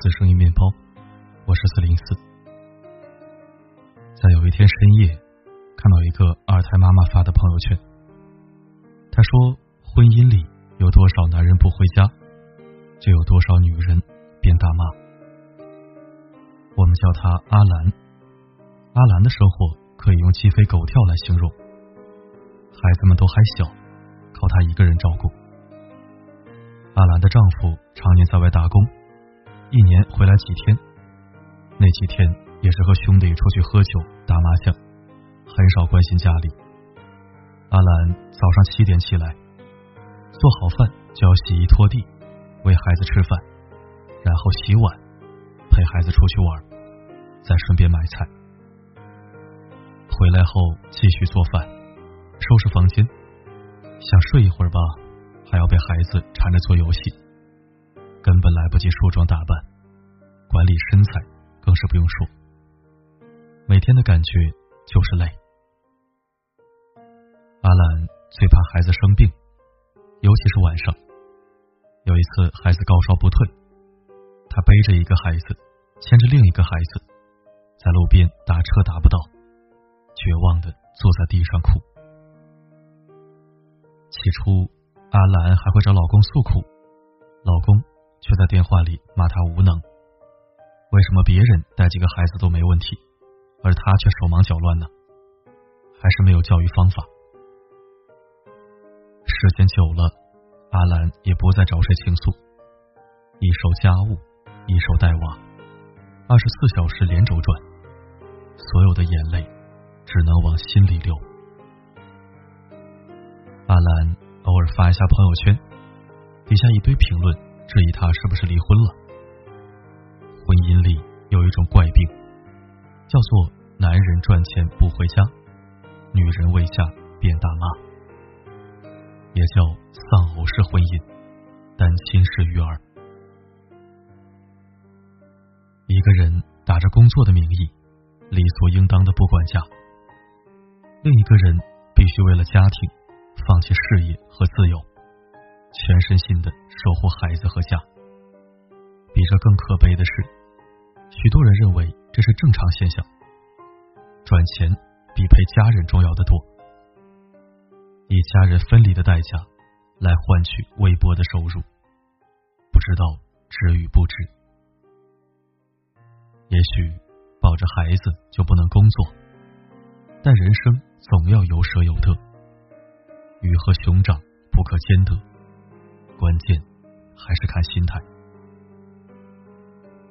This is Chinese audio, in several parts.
欢迎收听四零四声音面包，我是四零四。在有一天深夜，看到一个二胎妈妈发的朋友圈，她说：“婚姻里有多少男人不回家，就有多少女人变大妈。”我们叫她阿兰。阿兰的生活可以用鸡飞狗跳来形容，孩子们都还小，靠她一个人照顾。阿兰的丈夫常年在外打工，一年回来几天，那几天也是和兄弟出去喝酒、打麻将，很少关心家里。阿兰早上七点起来，做好饭就要洗衣拖地，喂孩子吃饭，然后洗碗，陪孩子出去玩，再顺便买菜。回来后继续做饭，收拾房间，想睡一会儿吧。还要被孩子缠着做游戏，根本来不及梳妆打扮，管理身材更是不用说。每天的感觉就是累。阿兰最怕孩子生病，尤其是晚上。有一次孩子高烧不退，他背着一个孩子，牵着另一个孩子，在路边打车打不到，绝望的坐在地上哭。起初。阿兰还会找老公诉苦，老公却在电话里骂他无能。为什么别人带几个孩子都没问题，而他却手忙脚乱呢？还是没有教育方法。时间久了，阿兰也不再找谁倾诉，一手家务，一手带娃，二十四小时连轴转，所有的眼泪只能往心里流。阿兰。偶尔发一下朋友圈，底下一堆评论质疑他是不是离婚了。婚姻里有一种怪病，叫做男人赚钱不回家，女人为家变大妈，也叫丧偶式婚姻，单亲式育儿。一个人打着工作的名义，理所应当的不管家；另一个人必须为了家庭。放弃事业和自由，全身心的守护孩子和家。比这更可悲的是，许多人认为这是正常现象。赚钱比陪家人重要的多，以家人分离的代价来换取微薄的收入，不知道值与不值。也许抱着孩子就不能工作，但人生总要有舍有得。鱼和熊掌不可兼得，关键还是看心态。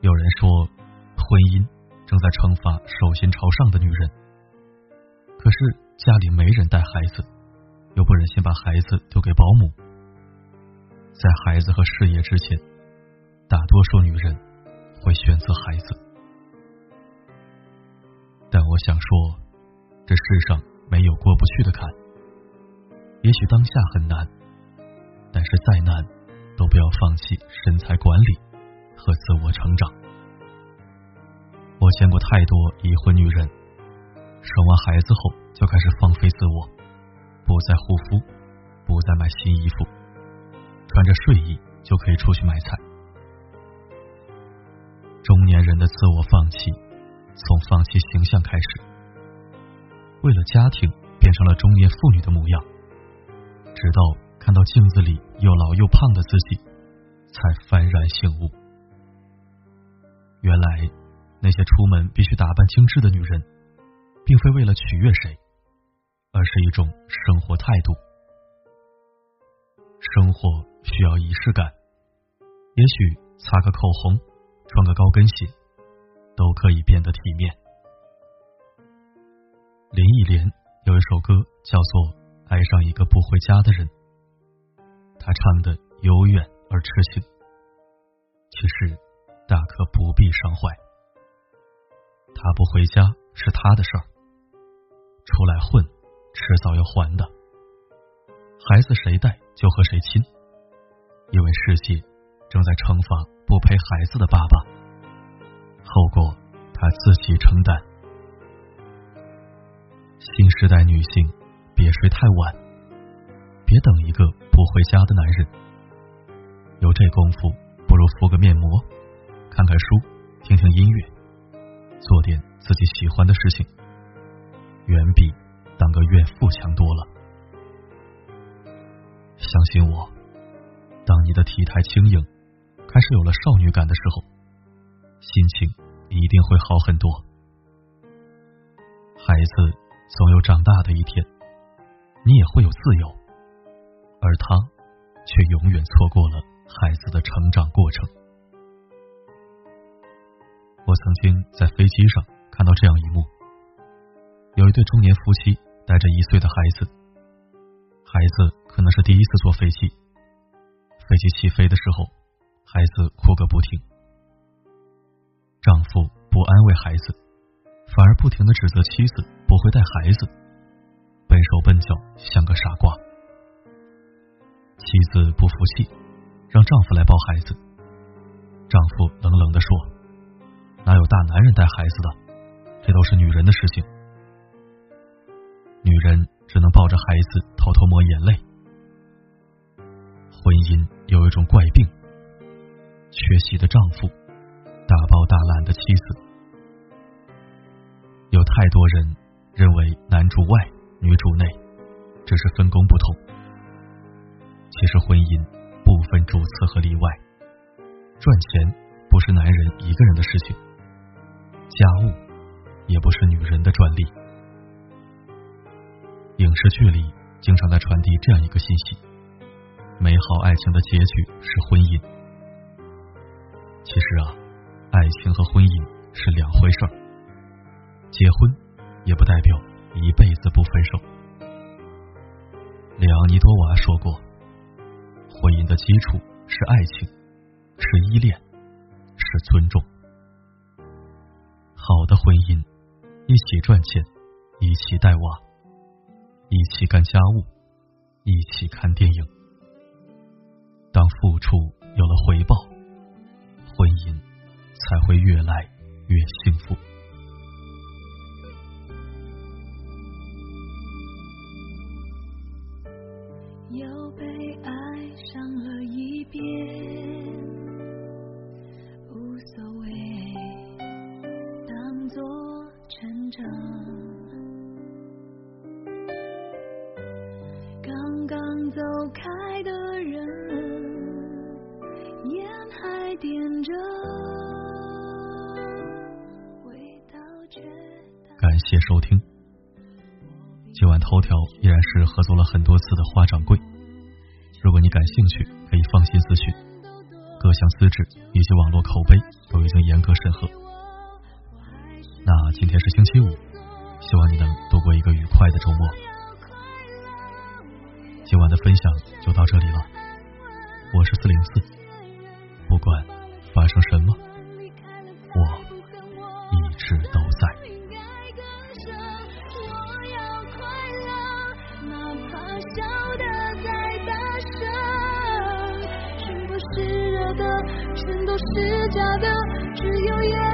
有人说，婚姻正在惩罚手心朝上的女人。可是家里没人带孩子，又不忍心把孩子丢给保姆，在孩子和事业之前，大多数女人会选择孩子。但我想说，这世上没有过不去的坎。也许当下很难，但是再难都不要放弃身材管理和自我成长。我见过太多已婚女人，生完孩子后就开始放飞自我，不再护肤，不再买新衣服，穿着睡衣就可以出去买菜。中年人的自我放弃，从放弃形象开始，为了家庭变成了中年妇女的模样。直到看到镜子里又老又胖的自己，才幡然醒悟。原来那些出门必须打扮精致的女人，并非为了取悦谁，而是一种生活态度。生活需要仪式感，也许擦个口红，穿个高跟鞋，都可以变得体面。林忆莲有一首歌叫做。爱上一个不回家的人，他唱的悠远而痴情，其实大可不必伤怀。他不回家是他的事儿，出来混，迟早要还的。孩子谁带就和谁亲，因为世界正在惩罚不陪孩子的爸爸，后果他自己承担。新时代女性。别睡太晚，别等一个不回家的男人。有这功夫，不如敷个面膜，看看书，听听音乐，做点自己喜欢的事情，远比当个怨妇强多了。相信我，当你的体态轻盈，开始有了少女感的时候，心情一定会好很多。孩子总有长大的一天，你也会有自由，而他却永远错过了孩子的成长过程。我曾经在飞机上看到这样一幕：有一对中年夫妻带着一岁的孩子，孩子可能是第一次坐飞机，飞机起飞的时候，孩子哭个不停，丈夫不安慰孩子。反而不停的指责妻子不会带孩子，笨手笨脚，像个傻瓜。子不服气，让丈夫来抱孩子。丈夫冷冷的说：“哪有大男人带孩子的？这都是女人的事情。”女人只能抱着孩子偷偷抹眼泪。婚姻有一种怪病：缺席的丈夫，大包大揽的妻子。有太多人认为男主外女主内，只是分工不同。其实婚姻不分主次和例外，赚钱不是男人一个人的事情，家务也不是女人的专利。影视剧里经常在传递这样一个信息：美好爱情的结局是婚姻。其实啊，爱情和婚姻是两回事儿。结婚也不代表一辈子不分手。里昂尼多娃说过：“婚姻的基础是爱情，是依恋，是尊重。好的婚姻，一起赚钱，一起带娃，一起干家务，一起看电影。当付出有了回报，婚姻才会越来越幸福。”又被爱上了一遍，无所谓，当作成长。刚刚走开的人，烟还点着，味道却淡。感谢收听。今晚头条依然是合作了很多次的花掌柜。如果你感兴趣，可以放心咨询。各项资质以及网络口碑都已经严格审核。那今天是星期五，希望你能度过一个愉快的周末。今晚的分享就到这里了，我是四零四，不管发生什么，我一直都在。是假的，只有眼